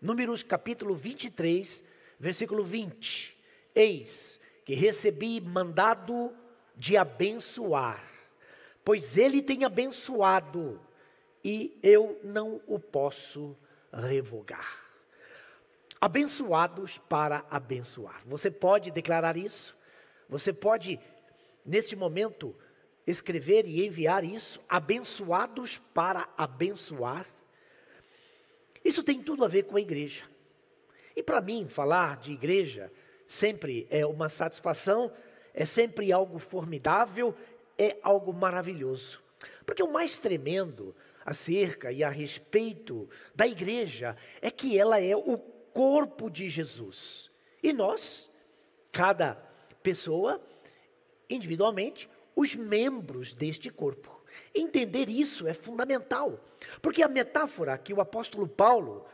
Números capítulo 23, versículo 20. Eis que recebi mandado de abençoar, pois ele tem abençoado e eu não o posso revogar. Abençoados para abençoar. Você pode declarar isso? Você pode, neste momento, escrever e enviar isso? Abençoados para abençoar. Isso tem tudo a ver com a igreja. E para mim, falar de igreja sempre é uma satisfação, é sempre algo formidável, é algo maravilhoso. Porque o mais tremendo acerca e a respeito da igreja é que ela é o corpo de Jesus. E nós, cada pessoa, individualmente, os membros deste corpo. Entender isso é fundamental, porque a metáfora que o apóstolo Paulo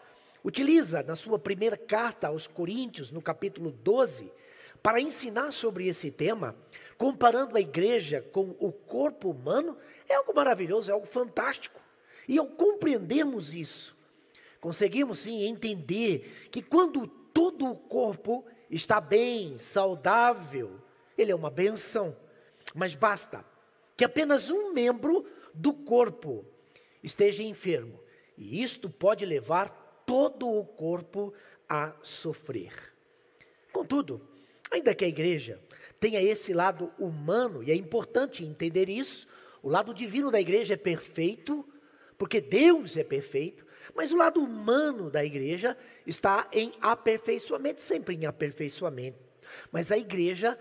utiliza na sua primeira carta aos Coríntios, no capítulo 12, para ensinar sobre esse tema, comparando a igreja com o corpo humano, é algo maravilhoso, é algo fantástico. E ao compreendermos isso, conseguimos sim entender que quando todo o corpo está bem, saudável, ele é uma benção. Mas basta que apenas um membro do corpo esteja enfermo, e isto pode levar todo o corpo a sofrer. Contudo, ainda que a igreja tenha esse lado humano, e é importante entender isso, o lado divino da igreja é perfeito, porque Deus é perfeito, mas o lado humano da igreja está em aperfeiçoamento, sempre em aperfeiçoamento. Mas a igreja,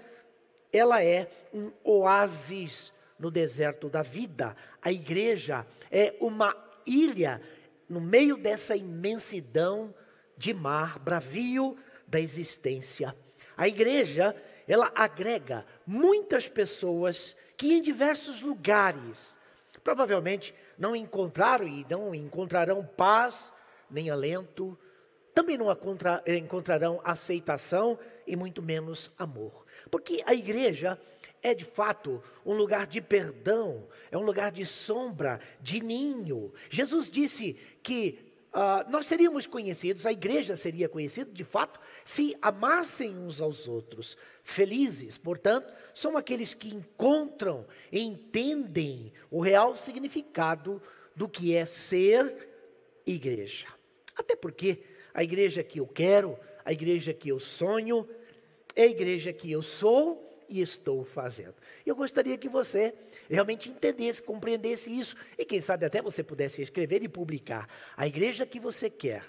ela é um oásis no deserto da vida. A igreja é uma ilha no meio dessa imensidão de mar bravio da existência. A igreja, ela agrega muitas pessoas que em diversos lugares provavelmente não encontraram e não encontrarão paz nem alento, também não encontrarão aceitação e muito menos amor. Porque a igreja é de fato um lugar de perdão, é um lugar de sombra, de ninho. Jesus disse que Uh, nós seríamos conhecidos, a igreja seria conhecida de fato, se amassem uns aos outros. Felizes, portanto, são aqueles que encontram, entendem o real significado do que é ser igreja. Até porque a igreja que eu quero, a igreja que eu sonho, é a igreja que eu sou e estou fazendo. Eu gostaria que você realmente entendesse, compreendesse isso e quem sabe até você pudesse escrever e publicar. A igreja que você quer,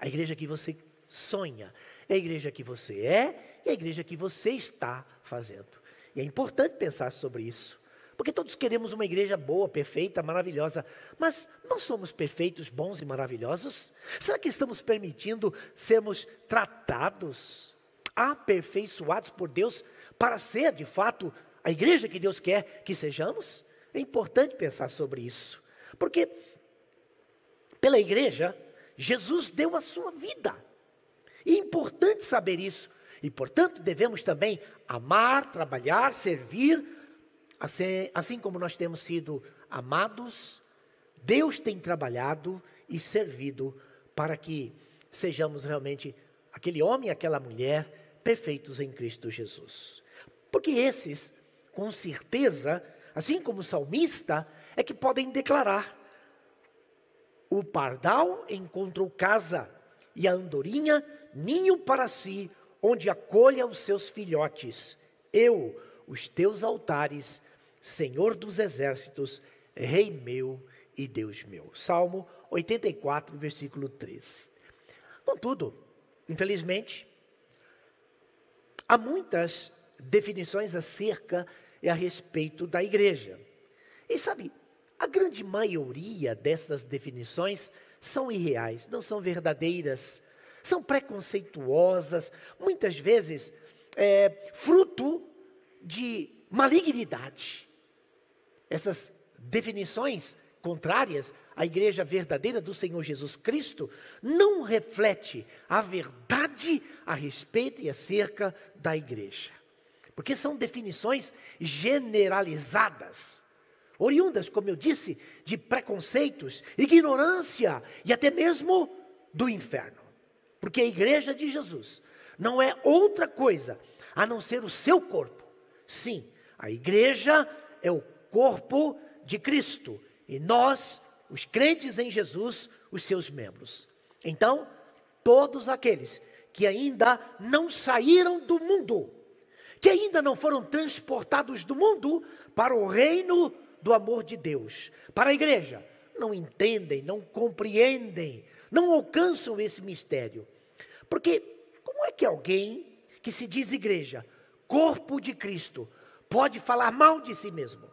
a igreja que você sonha, é a igreja que você é e a igreja que você está fazendo. E é importante pensar sobre isso. Porque todos queremos uma igreja boa, perfeita, maravilhosa. Mas não somos perfeitos, bons e maravilhosos? Será que estamos permitindo sermos tratados, aperfeiçoados por Deus para ser, de fato, a igreja que Deus quer que sejamos? É importante pensar sobre isso. Porque pela igreja, Jesus deu a sua vida. E é importante saber isso. E, portanto, devemos também amar, trabalhar, servir, assim, assim como nós temos sido amados, Deus tem trabalhado e servido para que sejamos realmente aquele homem e aquela mulher perfeitos em Cristo Jesus. Porque esses, com certeza, assim como o salmista, é que podem declarar: o pardal encontrou casa e a andorinha ninho para si, onde acolha os seus filhotes. Eu, os teus altares, Senhor dos exércitos, Rei meu e Deus meu. Salmo 84, versículo 13. Contudo, infelizmente, há muitas definições acerca e a respeito da igreja. E sabe, a grande maioria dessas definições são irreais, não são verdadeiras, são preconceituosas, muitas vezes é, fruto de malignidade. Essas definições contrárias à igreja verdadeira do Senhor Jesus Cristo não reflete a verdade a respeito e acerca da igreja. Porque são definições generalizadas, oriundas, como eu disse, de preconceitos, ignorância e até mesmo do inferno. Porque a igreja de Jesus não é outra coisa a não ser o seu corpo. Sim, a igreja é o corpo de Cristo e nós, os crentes em Jesus, os seus membros. Então, todos aqueles que ainda não saíram do mundo, que ainda não foram transportados do mundo para o reino do amor de Deus, para a igreja, não entendem, não compreendem, não alcançam esse mistério. Porque como é que alguém que se diz igreja, corpo de Cristo, pode falar mal de si mesmo?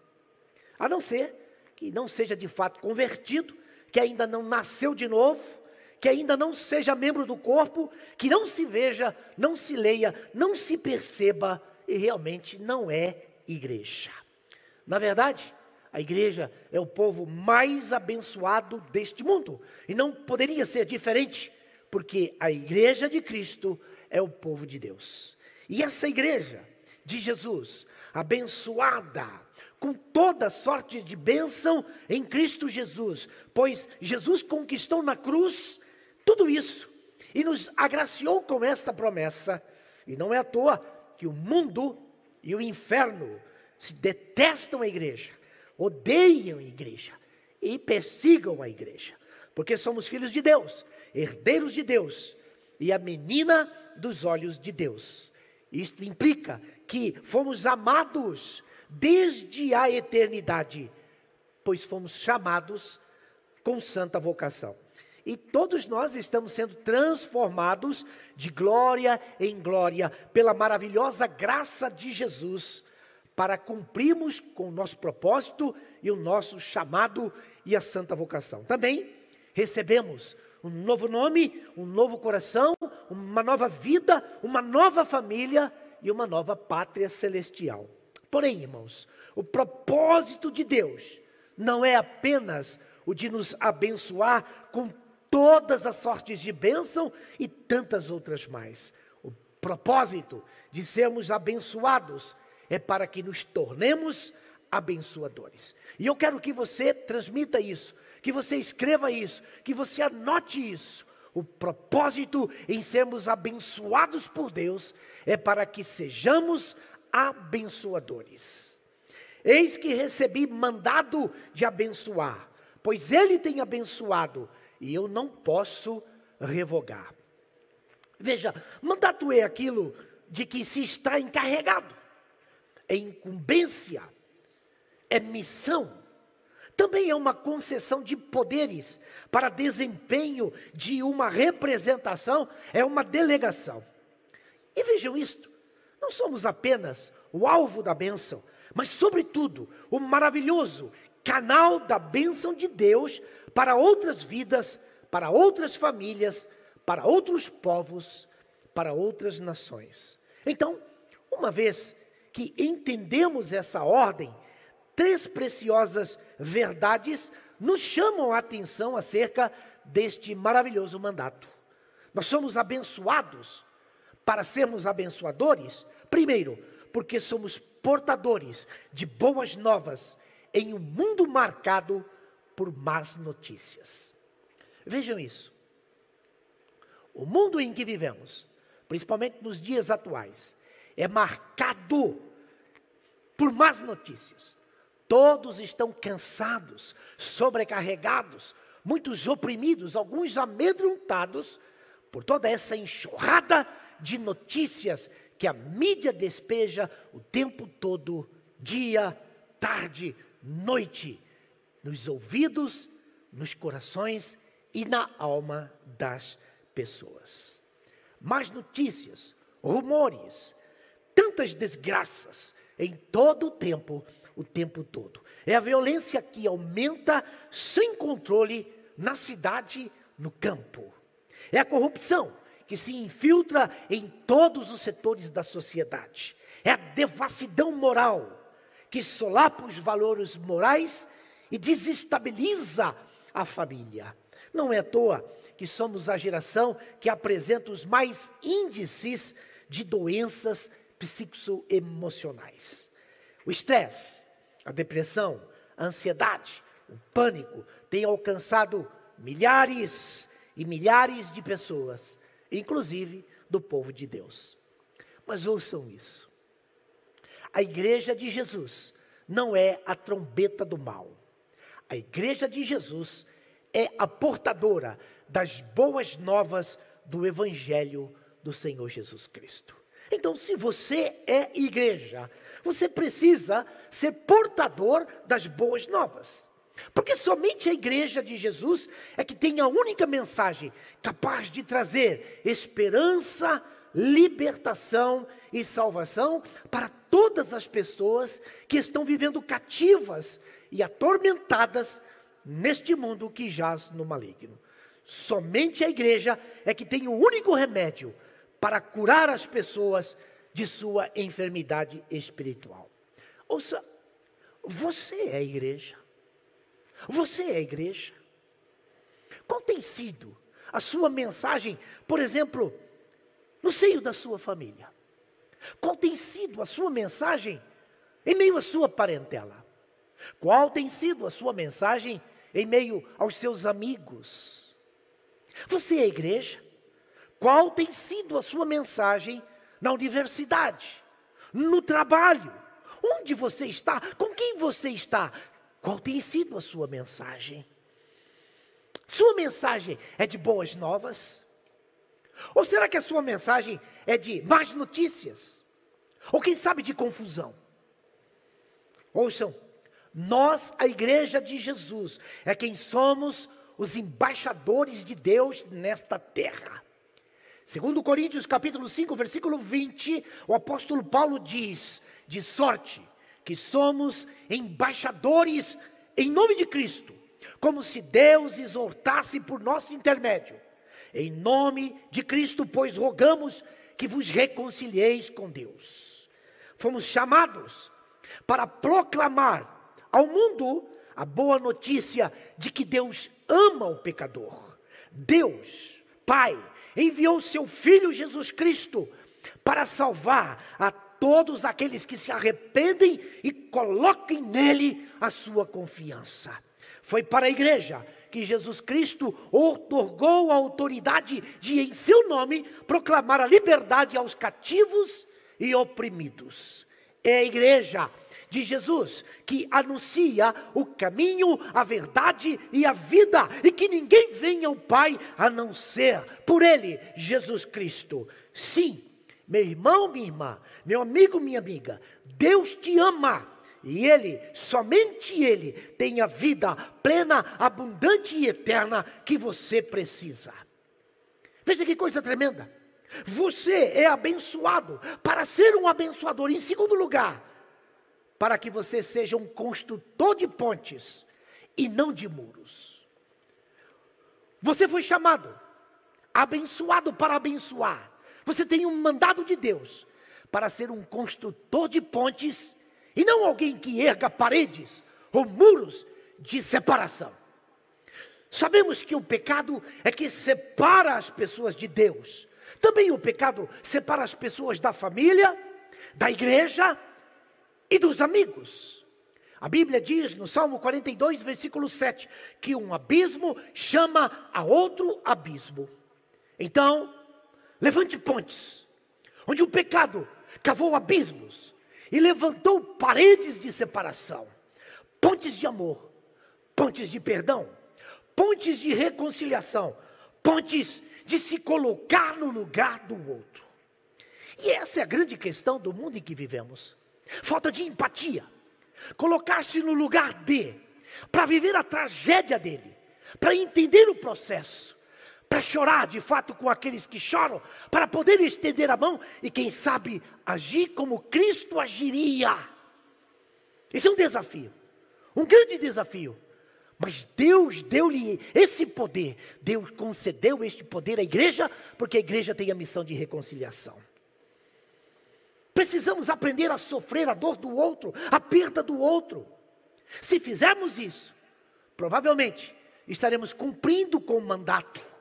A não ser que não seja de fato convertido, que ainda não nasceu de novo, que ainda não seja membro do corpo, que não se veja, não se leia, não se perceba e realmente não é igreja. Na verdade, a igreja é o povo mais abençoado deste mundo e não poderia ser diferente, porque a igreja de Cristo é o povo de Deus. E essa igreja de Jesus, abençoada, com toda sorte de bênção em Cristo Jesus, pois Jesus conquistou na cruz tudo isso e nos agraciou com esta promessa. E não é à toa que o mundo e o inferno se detestam a igreja, odeiam a igreja e persigam a igreja, porque somos filhos de Deus, herdeiros de Deus e a menina dos olhos de Deus. Isto implica que fomos amados desde a eternidade, pois fomos chamados com santa vocação. E todos nós estamos sendo transformados de glória em glória pela maravilhosa graça de Jesus, para cumprirmos com o nosso propósito e o nosso chamado e a santa vocação. Também recebemos um novo nome, um novo coração, uma nova vida, uma nova família e uma nova pátria celestial. Porém, irmãos, o propósito de Deus não é apenas o de nos abençoar com todas as sortes de bênção e tantas outras mais. O propósito de sermos abençoados é para que nos tornemos abençoadores. E eu quero que você transmita isso, que você escreva isso, que você anote isso. O propósito em sermos abençoados por Deus é para que sejamos abençoadores. Eis que recebi mandado de abençoar, pois Ele tem abençoado e eu não posso revogar. Veja, mandato é aquilo de que se está encarregado, é incumbência, é missão. Também é uma concessão de poderes para desempenho de uma representação, é uma delegação. E vejam isto: não somos apenas o alvo da bênção, mas, sobretudo, o maravilhoso canal da bênção de Deus para outras vidas, para outras famílias, para outros povos, para outras nações. Então, uma vez que entendemos essa ordem, três preciosas verdades nos chamam a atenção acerca deste maravilhoso mandato. Nós somos abençoados para sermos abençoadores, primeiro, porque somos portadores de boas novas em um mundo marcado por más notícias. Vejam isso. O mundo em que vivemos, principalmente nos dias atuais, é marcado por más notícias. Todos estão cansados, sobrecarregados, muitos oprimidos, alguns amedrontados por toda essa enxurrada de notícias que a mídia despeja o tempo todo, dia, tarde, noite, nos ouvidos, nos corações e na alma das pessoas. Mais notícias, rumores, tantas desgraças em todo o tempo, o tempo todo. É a violência que aumenta sem controle na cidade, no campo. É a corrupção que se infiltra em todos os setores da sociedade. É a devassidão moral que solapa os valores morais e desestabiliza a família. Não é à toa que somos a geração que apresenta os mais índices de doenças psicoemocionais. O estresse, a depressão, a ansiedade, o pânico têm alcançado milhares e milhares de pessoas inclusive do povo de Deus. Mas ouçam isso. A igreja de Jesus não é a trombeta do mal. A igreja de Jesus é a portadora das boas novas do evangelho do Senhor Jesus Cristo. Então, se você é igreja, você precisa ser portador das boas novas. Porque somente a igreja de Jesus é que tem a única mensagem capaz de trazer esperança, libertação e salvação para todas as pessoas que estão vivendo cativas e atormentadas neste mundo que jaz no maligno. Somente a igreja é que tem o único remédio para curar as pessoas de sua enfermidade espiritual. Ouça, você é a igreja. Você é a igreja. Qual tem sido a sua mensagem, por exemplo, no seio da sua família? Qual tem sido a sua mensagem em meio à sua parentela? Qual tem sido a sua mensagem em meio aos seus amigos? Você é igreja? Qual tem sido a sua mensagem na universidade, no trabalho? Onde você está? Com quem você está? Qual tem sido a sua mensagem? Sua mensagem é de boas novas? Ou será que a sua mensagem é de más notícias? Ou quem sabe de confusão? Ouçam, nós, a igreja de Jesus, é quem somos os embaixadores de Deus nesta terra. Segundo Coríntios capítulo 5, versículo 20, o apóstolo Paulo diz: de sorte que somos embaixadores em nome de Cristo, como se Deus exortasse por nosso intermédio. Em nome de Cristo, pois rogamos que vos reconcilieis com Deus. Fomos chamados para proclamar ao mundo a boa notícia de que Deus ama o pecador. Deus, Pai, enviou seu Filho Jesus Cristo para salvar a todos aqueles que se arrependem e coloquem nele a sua confiança. Foi para a igreja que Jesus Cristo otorgou a autoridade de, em seu nome, proclamar a liberdade aos cativos e oprimidos. É a igreja de Jesus que anuncia o caminho, a verdade e a vida, e que ninguém vem ao Pai a não ser por Ele, Jesus Cristo. Sim, meu irmão, minha irmã, meu amigo, minha amiga, Deus te ama. E Ele, somente Ele, tem a vida plena, abundante e eterna que você precisa. Veja que coisa tremenda. Você é abençoado para ser um abençoador. Em segundo lugar, para que você seja um construtor de pontes e não de muros. Você foi chamado, abençoado para abençoar. Você tem um mandado de Deus para ser um construtor de pontes e não alguém que erga paredes ou muros de separação. Sabemos que o pecado é que separa as pessoas de Deus. Também o pecado separa as pessoas da família, da igreja e dos amigos. A Bíblia diz no Salmo 42, versículo 7, que um abismo chama a outro abismo. Então, Levante pontes, onde o pecado cavou abismos e levantou paredes de separação, pontes de amor, pontes de perdão, pontes de reconciliação, pontes de se colocar no lugar do outro. E essa é a grande questão do mundo em que vivemos. Falta de empatia. Colocar-se no lugar de, para viver a tragédia dele, para entender o processo, para chorar de fato com aqueles que choram, para poder estender a mão e, quem sabe, agir como Cristo agiria. Esse é um desafio, um grande desafio. Mas Deus deu-lhe esse poder, Deus concedeu este poder à igreja, porque a igreja tem a missão de reconciliação. Precisamos aprender a sofrer a dor do outro, a perda do outro. Se fizermos isso, provavelmente estaremos cumprindo com o mandato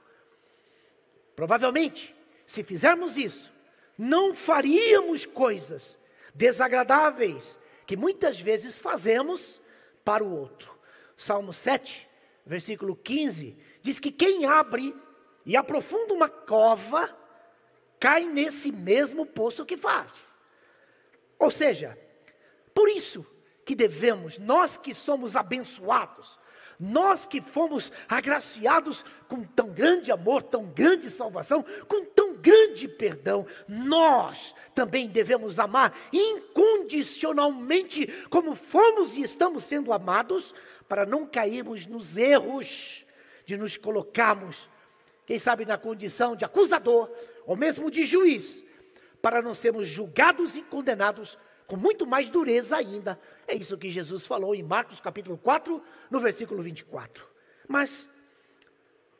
Provavelmente, se fizermos isso, não faríamos coisas desagradáveis que muitas vezes fazemos para o outro. Salmo 7, versículo 15, diz que quem abre e aprofunda uma cova cai nesse mesmo poço que faz. Ou seja, por isso que devemos, nós que somos abençoados, nós que fomos agraciados com tão grande amor, tão grande salvação, com tão grande perdão, nós também devemos amar incondicionalmente, como fomos e estamos sendo amados, para não cairmos nos erros de nos colocarmos, quem sabe, na condição de acusador ou mesmo de juiz, para não sermos julgados e condenados com muito mais dureza ainda. É isso que Jesus falou em Marcos capítulo 4, no versículo 24. Mas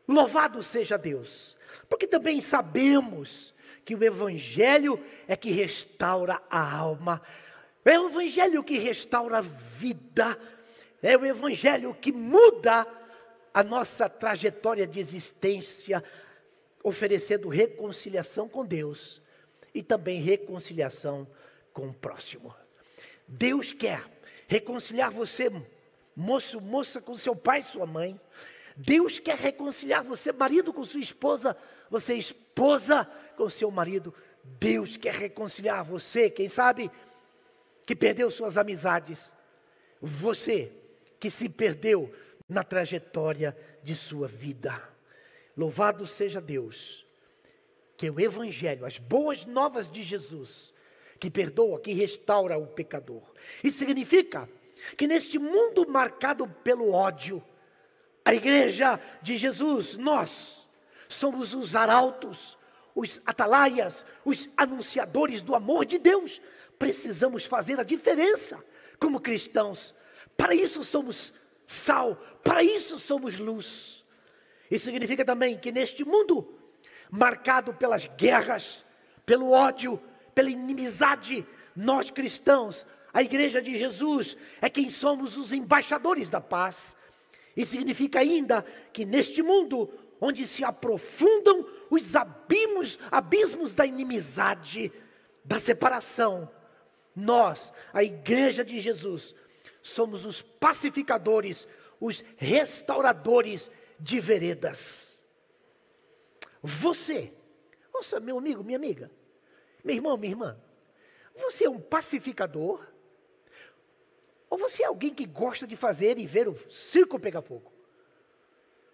louvado seja Deus, porque também sabemos que o evangelho é que restaura a alma. É o evangelho que restaura a vida. É o evangelho que muda a nossa trajetória de existência, oferecendo reconciliação com Deus e também reconciliação com o próximo. Deus quer reconciliar você, moço, moça, com seu pai e sua mãe. Deus quer reconciliar você, marido, com sua esposa, você, esposa, com seu marido. Deus quer reconciliar você, quem sabe, que perdeu suas amizades. Você que se perdeu na trajetória de sua vida. Louvado seja Deus, que o Evangelho, as boas novas de Jesus, que perdoa, que restaura o pecador. Isso significa que neste mundo marcado pelo ódio, a igreja de Jesus, nós, somos os arautos, os atalaias, os anunciadores do amor de Deus. Precisamos fazer a diferença como cristãos. Para isso somos sal, para isso somos luz. Isso significa também que neste mundo marcado pelas guerras, pelo ódio, pela inimizade, nós cristãos, a igreja de Jesus, é quem somos os embaixadores da paz. E significa ainda que neste mundo, onde se aprofundam os abismos, abismos da inimizade, da separação, nós, a igreja de Jesus, somos os pacificadores, os restauradores de veredas. Você, ouça, meu amigo, minha amiga, meu irmão, minha irmã, você é um pacificador? Ou você é alguém que gosta de fazer e ver o circo pegar fogo?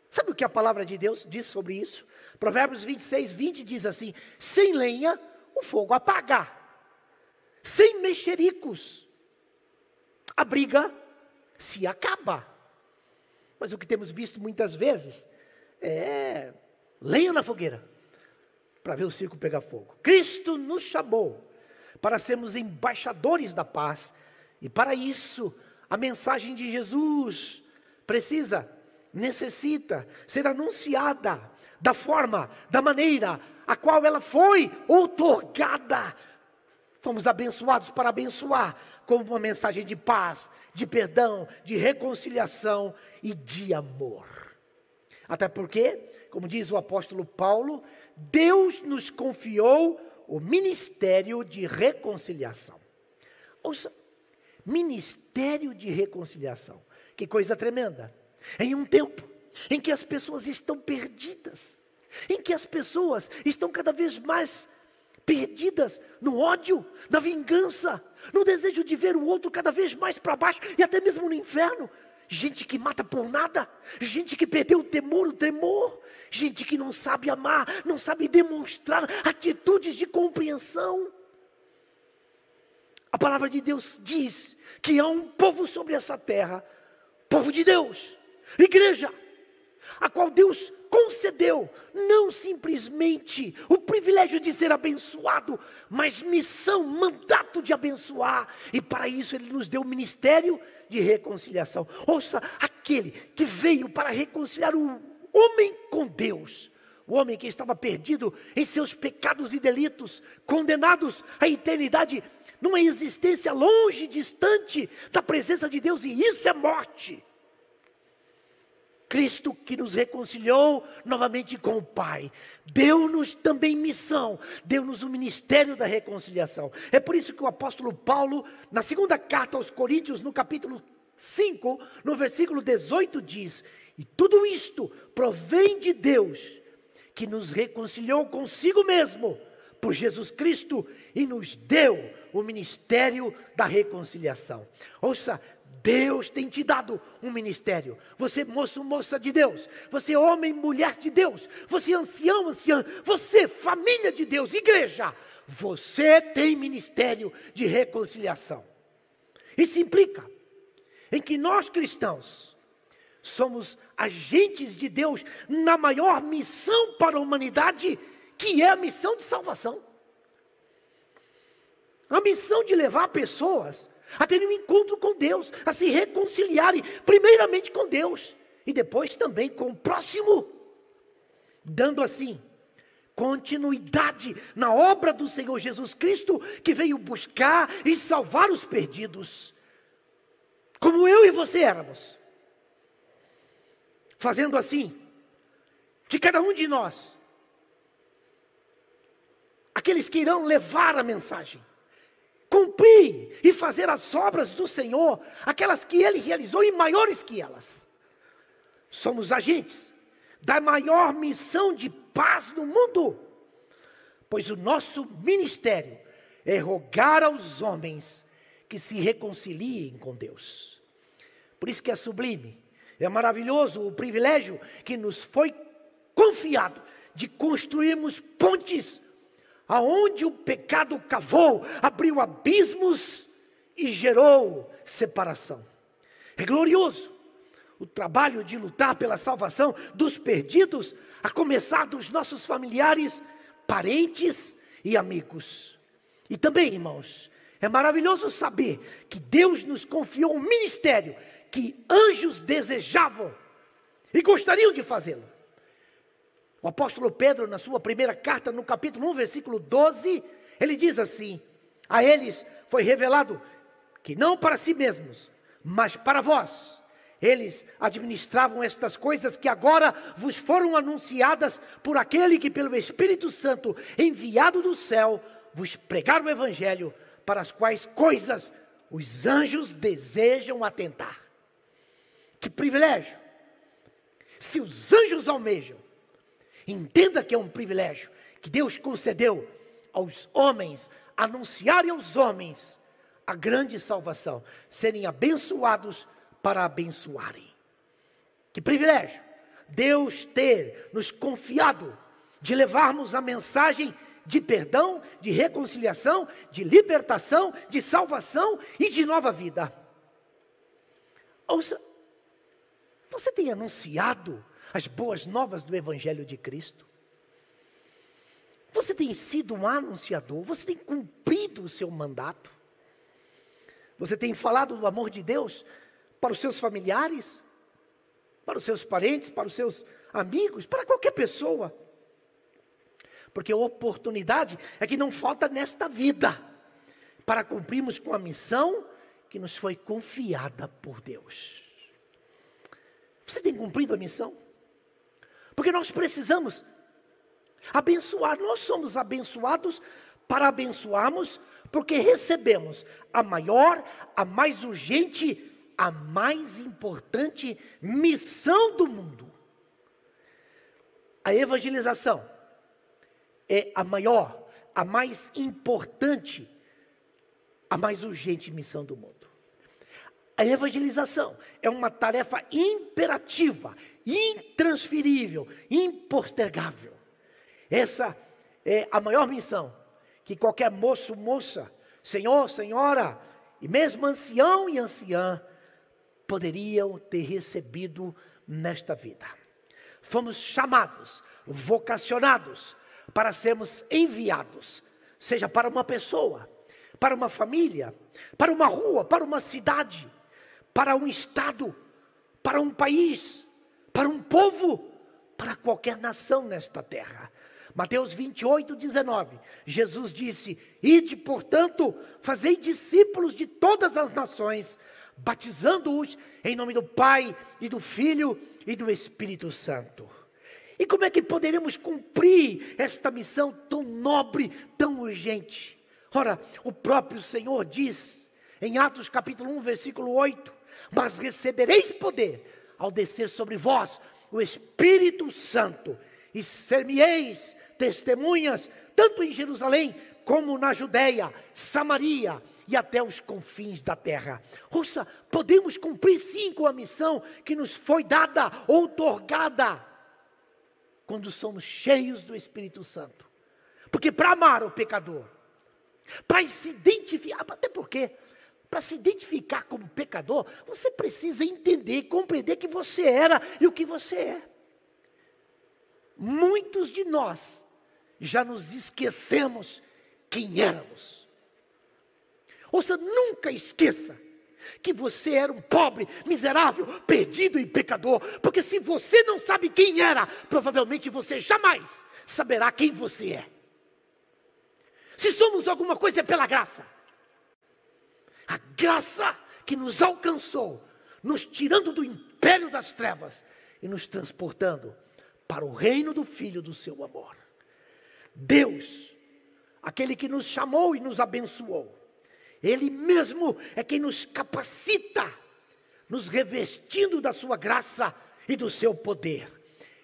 Sabe o que a palavra de Deus diz sobre isso? Provérbios 26, 20 diz assim: sem lenha o fogo apaga, sem mexericos a briga se acaba. Mas o que temos visto muitas vezes é lenha na fogueira para ver o circo pegar fogo. Cristo nos chamou para sermos embaixadores da paz, e para isso a mensagem de Jesus precisa, necessita ser anunciada da forma, da maneira a qual ela foi outorgada. Fomos abençoados para abençoar, como uma mensagem de paz, de perdão, de reconciliação e de amor. Até porque como diz o apóstolo Paulo, Deus nos confiou o ministério de reconciliação. Ouça, ministério de reconciliação. Que coisa tremenda. Em um tempo em que as pessoas estão perdidas, em que as pessoas estão cada vez mais perdidas no ódio, na vingança, no desejo de ver o outro cada vez mais para baixo e até mesmo no inferno gente que mata por nada, gente que perdeu o temor, o tremor, gente que não sabe amar, não sabe demonstrar atitudes de compreensão. A palavra de Deus diz que há um povo sobre essa terra, povo de Deus, igreja, a qual Deus concedeu não simplesmente o privilégio de ser abençoado, mas missão, mandato de abençoar, e para isso ele nos deu o ministério de reconciliação. Ouça, aquele que veio para reconciliar o homem com Deus. O homem que estava perdido em seus pecados e delitos, condenados à eternidade, numa existência longe, distante da presença de Deus, e isso é morte. Cristo que nos reconciliou novamente com o Pai, deu-nos também missão, deu-nos o ministério da reconciliação. É por isso que o apóstolo Paulo, na segunda carta aos Coríntios, no capítulo 5, no versículo 18, diz: E tudo isto provém de Deus, que nos reconciliou consigo mesmo, por Jesus Cristo e nos deu o ministério da reconciliação. Ouça, Deus tem te dado um ministério. Você, moço, moça de Deus. Você, homem, mulher de Deus. Você, ancião, anciã. Você, família de Deus, igreja. Você tem ministério de reconciliação. Isso implica em que nós cristãos somos agentes de Deus na maior missão para a humanidade, que é a missão de salvação. A missão de levar pessoas a terem um encontro com Deus, a se reconciliarem, primeiramente com Deus e depois também com o próximo, dando assim continuidade na obra do Senhor Jesus Cristo, que veio buscar e salvar os perdidos, como eu e você éramos. Fazendo assim, de cada um de nós, aqueles que irão levar a mensagem, cumprir e fazer as obras do Senhor, aquelas que Ele realizou e maiores que elas. Somos agentes da maior missão de paz no mundo, pois o nosso ministério é rogar aos homens que se reconciliem com Deus. Por isso que é sublime, é maravilhoso o privilégio que nos foi confiado de construirmos pontes aonde o pecado cavou, abriu abismos e gerou separação. É glorioso o trabalho de lutar pela salvação dos perdidos, a começar dos nossos familiares, parentes e amigos. E também, irmãos, é maravilhoso saber que Deus nos confiou um ministério que anjos desejavam e gostariam de fazê-lo. O apóstolo Pedro, na sua primeira carta, no capítulo 1, versículo 12, ele diz assim: A eles foi revelado que não para si mesmos, mas para vós, eles administravam estas coisas que agora vos foram anunciadas por aquele que, pelo Espírito Santo, enviado do céu, vos pregaram o Evangelho, para as quais coisas os anjos desejam atentar. Que privilégio! Se os anjos almejam Entenda que é um privilégio que Deus concedeu aos homens, anunciarem aos homens a grande salvação, serem abençoados para abençoarem. Que privilégio Deus ter nos confiado de levarmos a mensagem de perdão, de reconciliação, de libertação, de salvação e de nova vida. Ouça, você tem anunciado as boas novas do Evangelho de Cristo. Você tem sido um anunciador, você tem cumprido o seu mandato. Você tem falado do amor de Deus para os seus familiares, para os seus parentes, para os seus amigos, para qualquer pessoa. Porque a oportunidade é que não falta nesta vida para cumprirmos com a missão que nos foi confiada por Deus. Você tem cumprido a missão? Porque nós precisamos abençoar, nós somos abençoados para abençoarmos, porque recebemos a maior, a mais urgente, a mais importante missão do mundo. A evangelização é a maior, a mais importante, a mais urgente missão do mundo. A evangelização é uma tarefa imperativa, intransferível, impostergável. Essa é a maior missão que qualquer moço, moça, senhor, senhora, e mesmo ancião e anciã poderiam ter recebido nesta vida. Fomos chamados, vocacionados para sermos enviados, seja para uma pessoa, para uma família, para uma rua, para uma cidade, para um estado, para um país, para um povo, para qualquer nação nesta terra. Mateus 28, 19. Jesus disse: Ide, portanto, fazei discípulos de todas as nações, batizando-os em nome do Pai e do Filho e do Espírito Santo. E como é que poderemos cumprir esta missão tão nobre, tão urgente? Ora, o próprio Senhor diz em Atos capítulo 1, versículo 8: Mas recebereis poder ao descer sobre vós o Espírito Santo, e ser-me-eis testemunhas, tanto em Jerusalém como na Judéia, Samaria e até os confins da terra. Ouça, podemos cumprir sim com a missão que nos foi dada, outorgada, quando somos cheios do Espírito Santo. Porque para amar o pecador, para se identificar, até porque, para se identificar como pecador, você precisa entender, compreender que você era e o que você é. Muitos de nós já nos esquecemos quem éramos. Ouça, nunca esqueça que você era um pobre, miserável, perdido e pecador, porque se você não sabe quem era, provavelmente você jamais saberá quem você é. Se somos alguma coisa é pela graça. A graça que nos alcançou, nos tirando do império das trevas e nos transportando para o reino do Filho do seu amor. Deus, aquele que nos chamou e nos abençoou, Ele mesmo é quem nos capacita, nos revestindo da sua graça e do seu poder.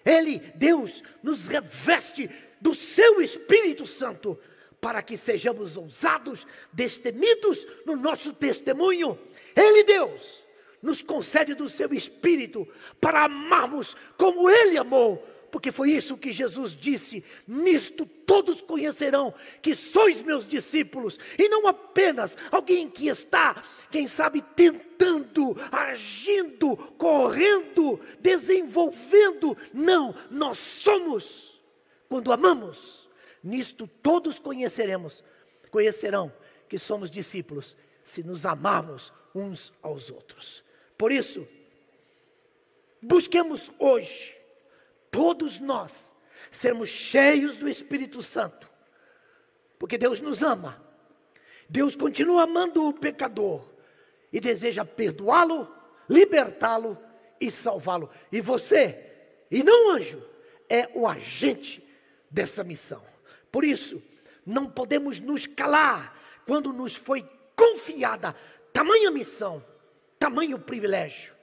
Ele, Deus, nos reveste do seu Espírito Santo para que sejamos ousados, destemidos no nosso testemunho. Ele, Deus, nos concede do seu Espírito para amarmos como Ele amou porque foi isso que Jesus disse: Nisto todos conhecerão que sois meus discípulos, e não apenas alguém que está, quem sabe, tentando, agindo, correndo, desenvolvendo. Não, nós somos, quando amamos, nisto todos conheceremos, conhecerão que somos discípulos, se nos amarmos uns aos outros. Por isso, busquemos hoje todos nós sermos cheios do Espírito Santo, porque Deus nos ama, Deus continua amando o pecador e deseja perdoá-lo, libertá-lo e salvá-lo. E você, e não anjo, é o agente dessa missão. Por isso, não podemos nos calar quando nos foi confiada tamanha missão, tamanho privilégio.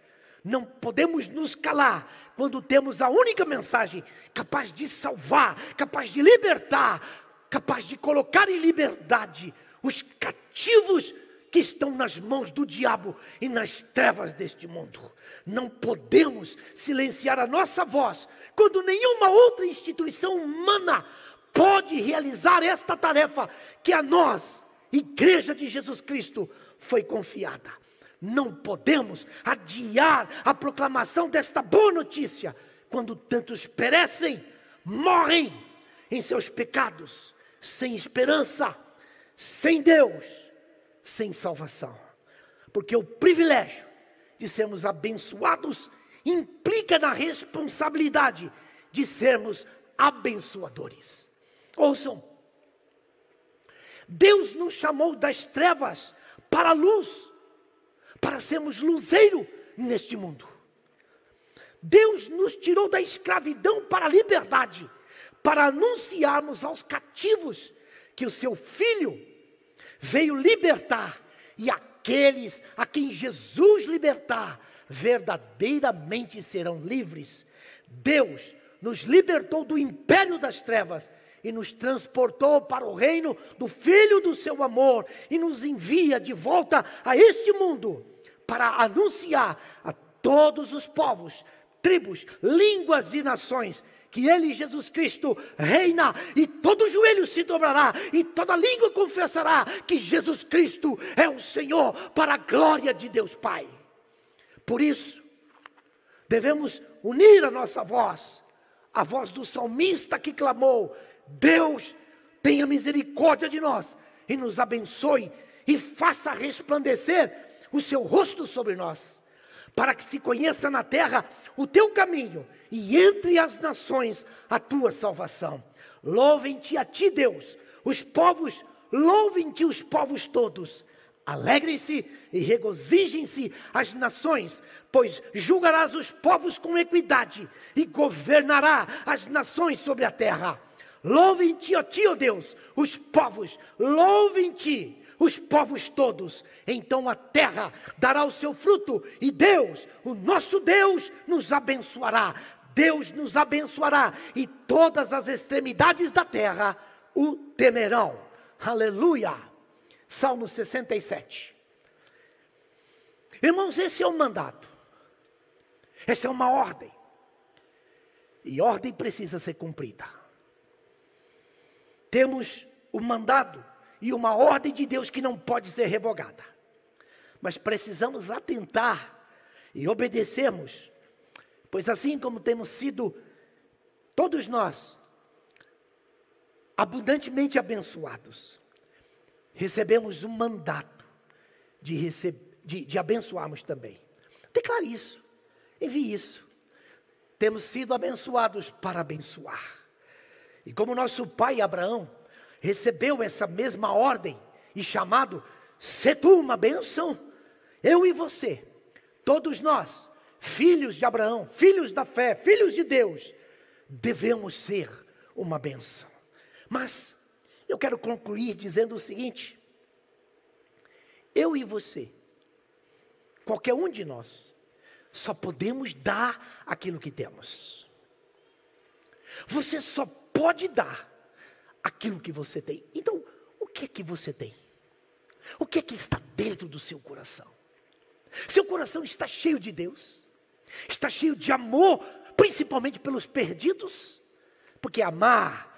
Não podemos nos calar quando temos a única mensagem capaz de salvar, capaz de libertar, capaz de colocar em liberdade os cativos que estão nas mãos do diabo e nas trevas deste mundo. Não podemos silenciar a nossa voz quando nenhuma outra instituição humana pode realizar esta tarefa que a nós, Igreja de Jesus Cristo, foi confiada. Não podemos adiar a proclamação desta boa notícia quando tantos perecem, morrem em seus pecados, sem esperança, sem Deus, sem salvação. Porque o privilégio de sermos abençoados implica na responsabilidade de sermos abençoadores. Ouçam, Deus nos chamou das trevas para a luz para sermos luzeiro neste mundo. Deus nos tirou da escravidão para a liberdade, para anunciarmos aos cativos que o seu filho veio libertar e aqueles a quem Jesus libertar verdadeiramente serão livres. Deus nos libertou do império das trevas e nos transportou para o reino do Filho do seu amor e nos envia de volta a este mundo para anunciar a todos os povos, tribos, línguas e nações que Ele, Jesus Cristo, reina e todo joelho se dobrará e toda língua confessará que Jesus Cristo é o Senhor para a glória de Deus Pai. Por isso, devemos unir a nossa voz, a voz do salmista que clamou: Deus, tenha misericórdia de nós e nos abençoe e faça resplandecer o seu rosto sobre nós, para que se conheça na terra o teu caminho e entre as nações a tua salvação. Louvem-te a ti, Deus, os povos, louvem-te os povos todos. Alegrem-se e regozijem-se as nações, pois julgarás os povos com equidade e governará as nações sobre a terra. Louvem-te, ó ti, ó Deus, os povos, louvem-te os povos todos. Então a terra dará o seu fruto, e Deus, o nosso Deus, nos abençoará. Deus nos abençoará e todas as extremidades da terra o temerão. Aleluia. Salmo 67. Irmãos, esse é um mandato. Essa é uma ordem. E ordem precisa ser cumprida. Temos o mandado e uma ordem de Deus que não pode ser revogada. Mas precisamos atentar e obedecermos, pois assim como temos sido todos nós abundantemente abençoados, recebemos um mandato de, de, de abençoarmos também. Declare isso, envie isso. Temos sido abençoados para abençoar. E como nosso pai Abraão recebeu essa mesma ordem e chamado, se tu uma bênção, eu e você, todos nós, filhos de Abraão, filhos da fé, filhos de Deus, devemos ser uma bênção. Mas eu quero concluir dizendo o seguinte: eu e você, qualquer um de nós, só podemos dar aquilo que temos. Você só pode dar aquilo que você tem. Então, o que é que você tem? O que é que está dentro do seu coração? Seu coração está cheio de Deus? Está cheio de amor, principalmente pelos perdidos? Porque amar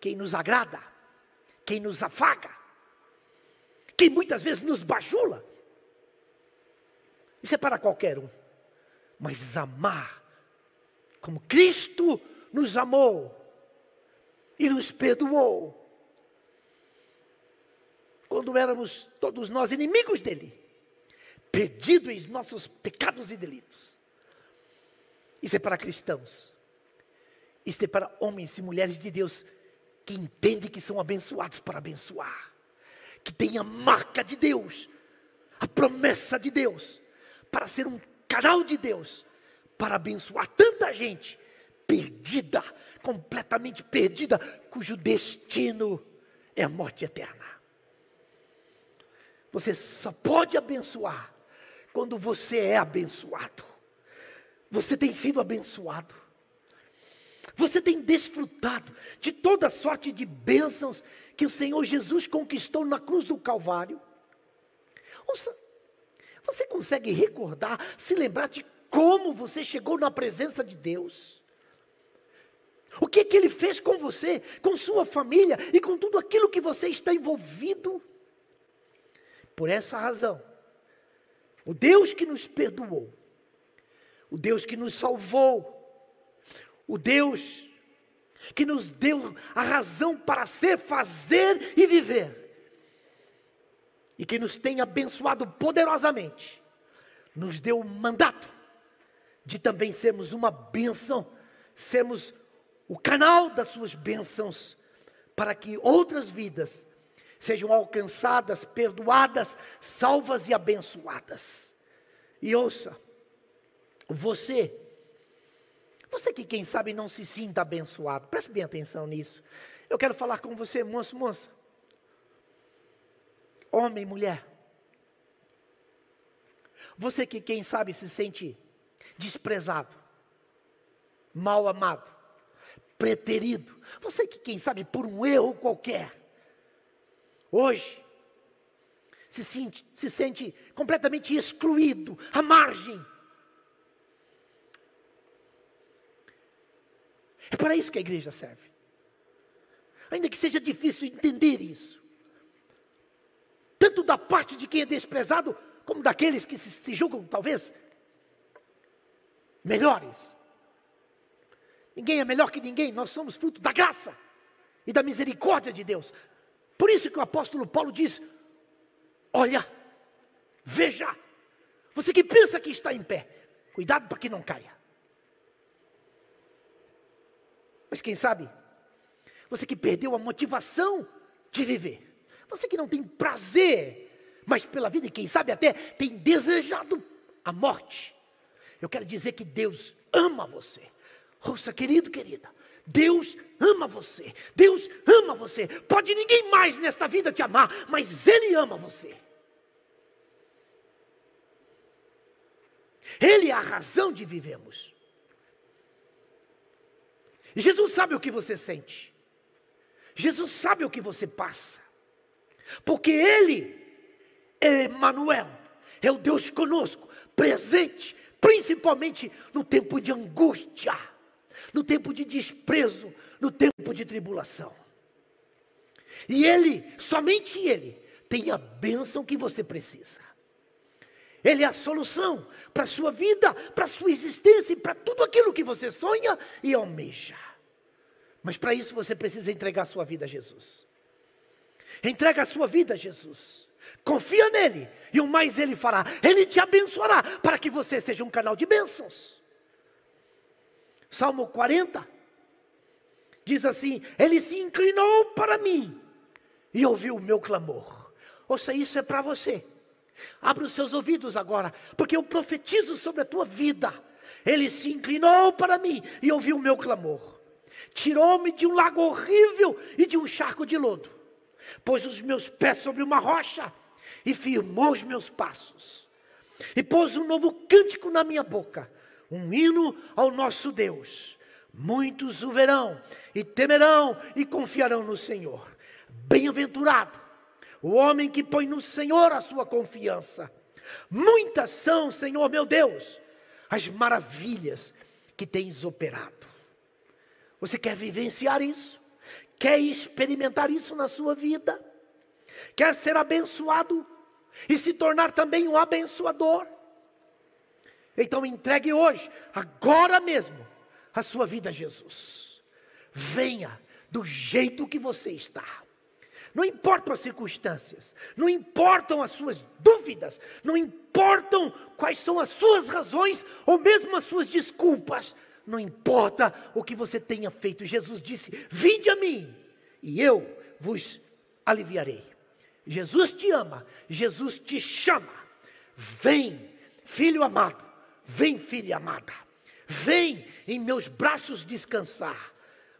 quem nos agrada, quem nos afaga, quem muitas vezes nos bajula, isso é para qualquer um. Mas amar como Cristo nos amou e nos perdoou. Quando éramos todos nós inimigos dele, perdidos em nossos pecados e delitos. Isso é para cristãos. Isso é para homens e mulheres de Deus que entendem que são abençoados para abençoar, que têm a marca de Deus, a promessa de Deus, para ser um canal de Deus, para abençoar tanta gente perdida, completamente perdida, cujo destino é a morte eterna. Você só pode abençoar quando você é abençoado. Você tem sido abençoado. Você tem desfrutado de toda sorte de bênçãos que o Senhor Jesus conquistou na cruz do Calvário. Ouça, você consegue recordar, se lembrar de como você chegou na presença de Deus? O que, que Ele fez com você, com sua família e com tudo aquilo que você está envolvido? Por essa razão, o Deus que nos perdoou, o Deus que nos salvou, o Deus que nos deu a razão para ser, fazer e viver, e que nos tem abençoado poderosamente, nos deu o mandato de também sermos uma bênção, sermos o canal das suas bênçãos, para que outras vidas sejam alcançadas, perdoadas, salvas e abençoadas. E ouça, você, você que quem sabe não se sinta abençoado, preste bem atenção nisso. Eu quero falar com você, moço, moça, homem, mulher. Você que quem sabe se sente desprezado, mal amado, preterido. Você que, quem sabe, por um erro qualquer, hoje, se sente, se sente completamente excluído, à margem. É para isso que a igreja serve. Ainda que seja difícil entender isso. Tanto da parte de quem é desprezado, como daqueles que se, se julgam, talvez, melhores. Ninguém é melhor que ninguém, nós somos fruto da graça e da misericórdia de Deus. Por isso que o apóstolo Paulo diz: Olha, veja, você que pensa que está em pé, cuidado para que não caia. Mas quem sabe, você que perdeu a motivação de viver, você que não tem prazer mais pela vida e quem sabe até tem desejado a morte, eu quero dizer que Deus ama você. Ouça, querido, querida. Deus ama você. Deus ama você. Pode ninguém mais nesta vida te amar, mas Ele ama você. Ele é a razão de vivemos. Jesus sabe o que você sente. Jesus sabe o que você passa. Porque Ele é Emmanuel, é o Deus conosco, presente, principalmente no tempo de angústia, no tempo de desprezo, no tempo de tribulação. E Ele, somente Ele, tem a bênção que você precisa. Ele é a solução para a sua vida, para a sua existência e para tudo aquilo que você sonha e almeja. Mas para isso você precisa entregar a sua vida a Jesus. Entrega a sua vida a Jesus. Confia nele e o mais ele fará. Ele te abençoará para que você seja um canal de bênçãos. Salmo 40 diz assim: Ele se inclinou para mim e ouviu o meu clamor. Ouça, isso é para você. Abra os seus ouvidos agora, porque eu profetizo sobre a tua vida. Ele se inclinou para mim e ouviu o meu clamor. Tirou-me de um lago horrível e de um charco de lodo. Pôs os meus pés sobre uma rocha e firmou os meus passos. E pôs um novo cântico na minha boca, um hino ao nosso Deus. Muitos o verão e temerão e confiarão no Senhor. Bem-aventurado o homem que põe no Senhor a sua confiança. Muitas são, Senhor meu Deus, as maravilhas que tens operado. Você quer vivenciar isso? Quer experimentar isso na sua vida? Quer ser abençoado e se tornar também um abençoador? Então entregue hoje, agora mesmo, a sua vida a Jesus. Venha do jeito que você está. Não importam as circunstâncias, não importam as suas dúvidas, não importam quais são as suas razões ou mesmo as suas desculpas. Não importa o que você tenha feito. Jesus disse: Vinde a mim e eu vos aliviarei. Jesus te ama, Jesus te chama. Vem, filho amado, vem, filha amada. Vem em meus braços descansar.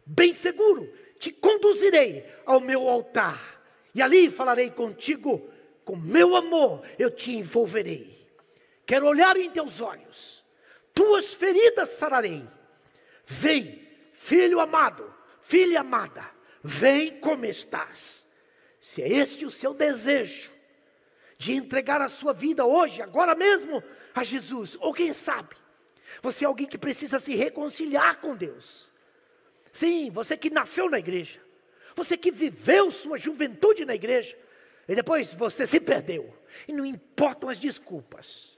Bem seguro, te conduzirei ao meu altar, e ali falarei contigo, com meu amor eu te envolverei. Quero olhar em teus olhos, tuas feridas sararei. Vem, filho amado, filha amada, vem como estás. Se é este o seu desejo, de entregar a sua vida hoje, agora mesmo, a Jesus, ou quem sabe, você é alguém que precisa se reconciliar com Deus. Sim, você que nasceu na igreja, você que viveu sua juventude na igreja, e depois você se perdeu, e não importam as desculpas.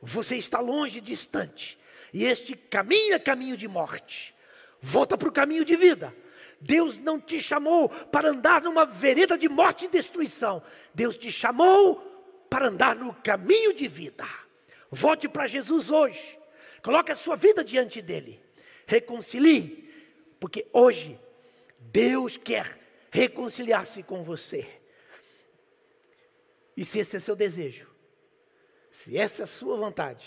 Você está longe, distante, e este caminho é caminho de morte. Volta para o caminho de vida. Deus não te chamou para andar numa vereda de morte e destruição. Deus te chamou para andar no caminho de vida. Volte para Jesus hoje. Coloque a sua vida diante dele. Reconcilie porque hoje Deus quer reconciliar-se com você. E se esse é seu desejo, se essa é a sua vontade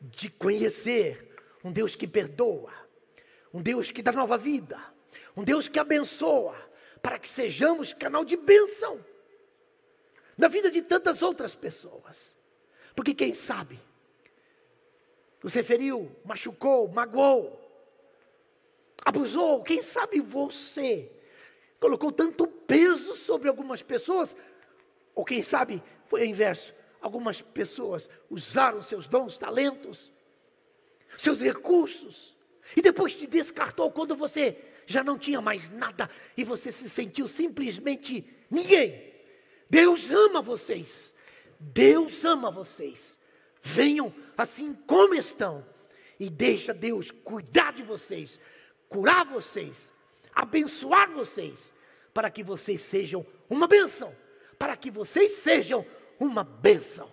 de conhecer um Deus que perdoa, um Deus que dá nova vida, um Deus que abençoa, para que sejamos canal de bênção na vida de tantas outras pessoas. Porque quem sabe, você feriu, machucou, magoou, abusou, quem sabe você colocou tanto peso sobre algumas pessoas, ou quem sabe foi o inverso, algumas pessoas usaram seus dons, talentos, seus recursos, e depois te descartou quando você já não tinha mais nada e você se sentiu simplesmente ninguém. Deus ama vocês. Deus ama vocês. Venham assim como estão e deixa Deus cuidar de vocês curar vocês, abençoar vocês, para que vocês sejam uma bênção, para que vocês sejam uma bênção.